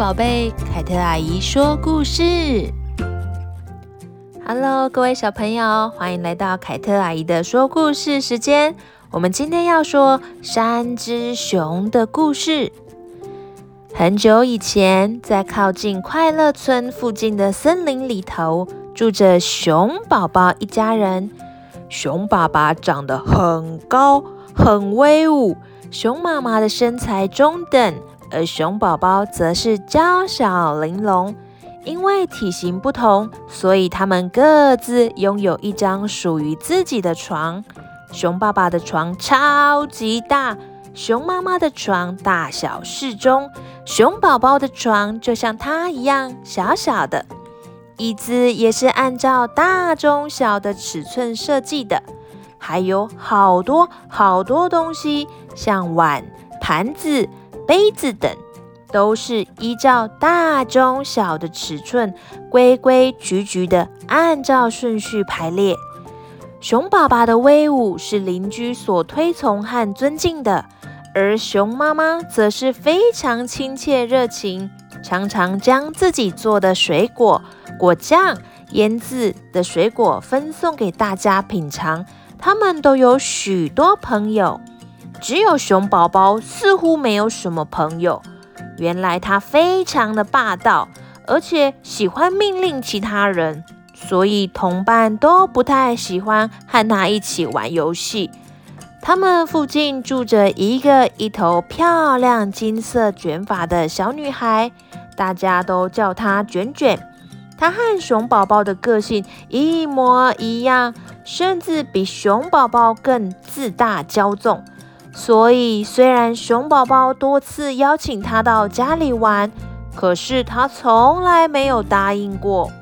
宝贝，凯特阿姨说故事。Hello，各位小朋友，欢迎来到凯特阿姨的说故事时间。我们今天要说三只熊的故事。很久以前，在靠近快乐村附近的森林里头，住着熊宝宝一家人。熊爸爸长得很高，很威武；熊妈妈的身材中等，而熊宝宝则是娇小玲珑。因为体型不同，所以他们各自拥有一张属于自己的床。熊爸爸的床超级大，熊妈妈的床大小适中，熊宝宝的床就像它一样小小的。椅子也是按照大、中、小的尺寸设计的，还有好多好多东西，像碗、盘子、杯子等，都是依照大、中、小的尺寸规规矩矩的按照顺序排列。熊爸爸的威武是邻居所推崇和尊敬的，而熊妈妈则是非常亲切热情，常常将自己做的水果。果酱、腌制的水果分送给大家品尝。他们都有许多朋友，只有熊宝宝似乎没有什么朋友。原来他非常的霸道，而且喜欢命令其他人，所以同伴都不太喜欢和他一起玩游戏。他们附近住着一个一头漂亮金色卷发的小女孩，大家都叫她卷卷。她和熊宝宝的个性一模一样，甚至比熊宝宝更自大骄纵。所以，虽然熊宝宝多次邀请他到家里玩，可是他从来没有答应过。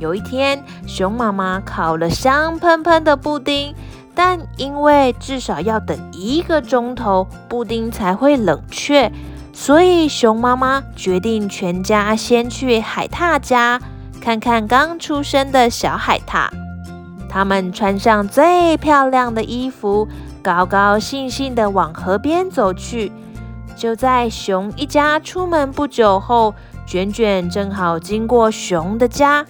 有一天，熊妈妈烤了香喷喷的布丁，但因为至少要等一个钟头，布丁才会冷却，所以熊妈妈决定全家先去海獭家。看看刚出生的小海獭，他们穿上最漂亮的衣服，高高兴兴地往河边走去。就在熊一家出门不久后，卷卷正好经过熊的家，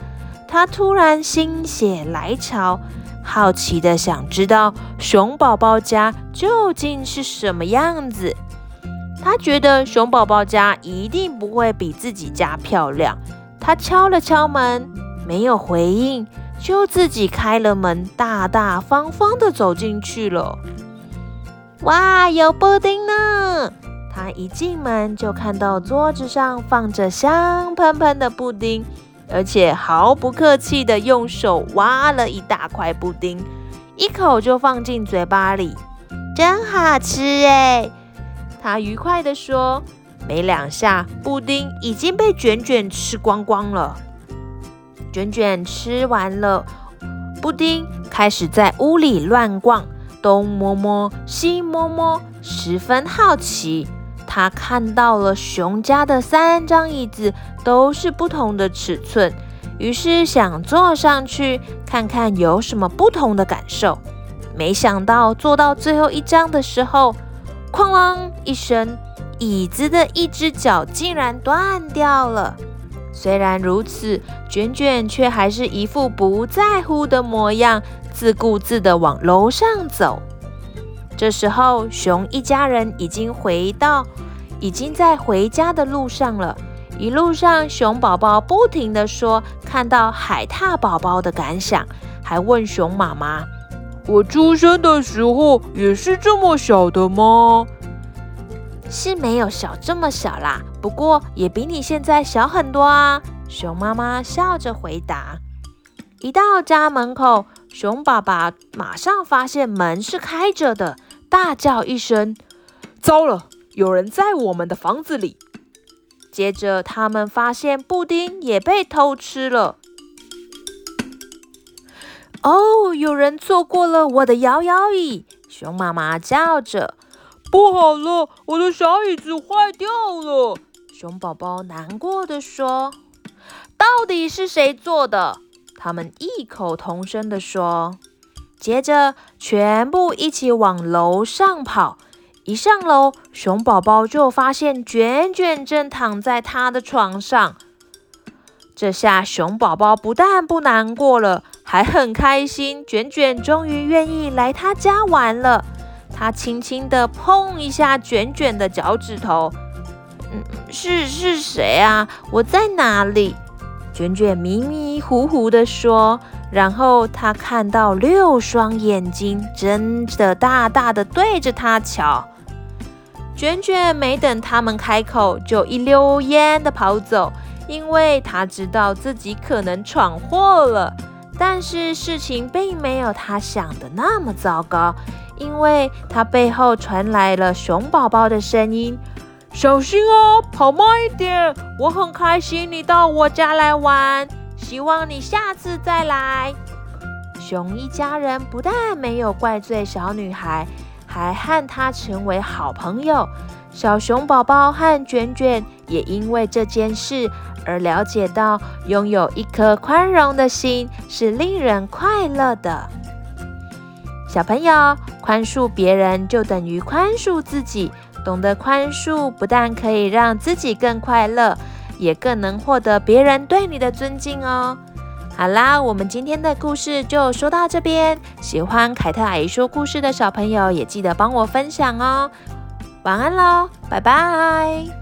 他突然心血来潮，好奇地想知道熊宝宝家究竟是什么样子。他觉得熊宝宝家一定不会比自己家漂亮。他敲了敲门，没有回应，就自己开了门，大大方方地走进去了。哇，有布丁呢！他一进门就看到桌子上放着香喷喷的布丁，而且毫不客气地用手挖了一大块布丁，一口就放进嘴巴里，真好吃哎！他愉快地说。没两下，布丁已经被卷卷吃光光了。卷卷吃完了布丁，开始在屋里乱逛，东摸摸，西摸摸，十分好奇。他看到了熊家的三张椅子都是不同的尺寸，于是想坐上去看看有什么不同的感受。没想到坐到最后一张的时候，哐啷一声。椅子的一只脚竟然断掉了。虽然如此，卷卷却还是一副不在乎的模样，自顾自地往楼上走。这时候，熊一家人已经回到，已经在回家的路上了。一路上，熊宝宝不停地说看到海獭宝宝的感想，还问熊妈妈：“我出生的时候也是这么小的吗？”是没有小这么小啦，不过也比你现在小很多啊。熊妈妈笑着回答。一到家门口，熊爸爸马上发现门是开着的，大叫一声：“糟了，有人在我们的房子里！”接着，他们发现布丁也被偷吃了。哦，有人坐过了我的摇摇椅！熊妈妈叫着。不好了，我的小椅子坏掉了。熊宝宝难过地说：“到底是谁做的？”他们异口同声地说。接着，全部一起往楼上跑，一上楼，熊宝宝就发现卷卷正躺在他的床上。这下熊宝宝不但不难过了，还很开心。卷卷终于愿意来他家玩了。他轻轻地碰一下卷卷的脚趾头。嗯，是是谁啊？我在哪里？卷卷迷迷糊糊地说。然后他看到六双眼睛，睁得大大的对着他瞧。卷卷没等他们开口，就一溜烟的跑走，因为他知道自己可能闯祸了。但是事情并没有他想的那么糟糕，因为他背后传来了熊宝宝的声音：“小心哦，跑慢一点。我很开心你到我家来玩，希望你下次再来。”熊一家人不但没有怪罪小女孩。还和她成为好朋友，小熊宝宝和卷卷也因为这件事而了解到，拥有一颗宽容的心是令人快乐的。小朋友，宽恕别人就等于宽恕自己，懂得宽恕不但可以让自己更快乐，也更能获得别人对你的尊敬哦。好啦，我们今天的故事就说到这边。喜欢凯特阿姨说故事的小朋友，也记得帮我分享哦。晚安喽，拜拜。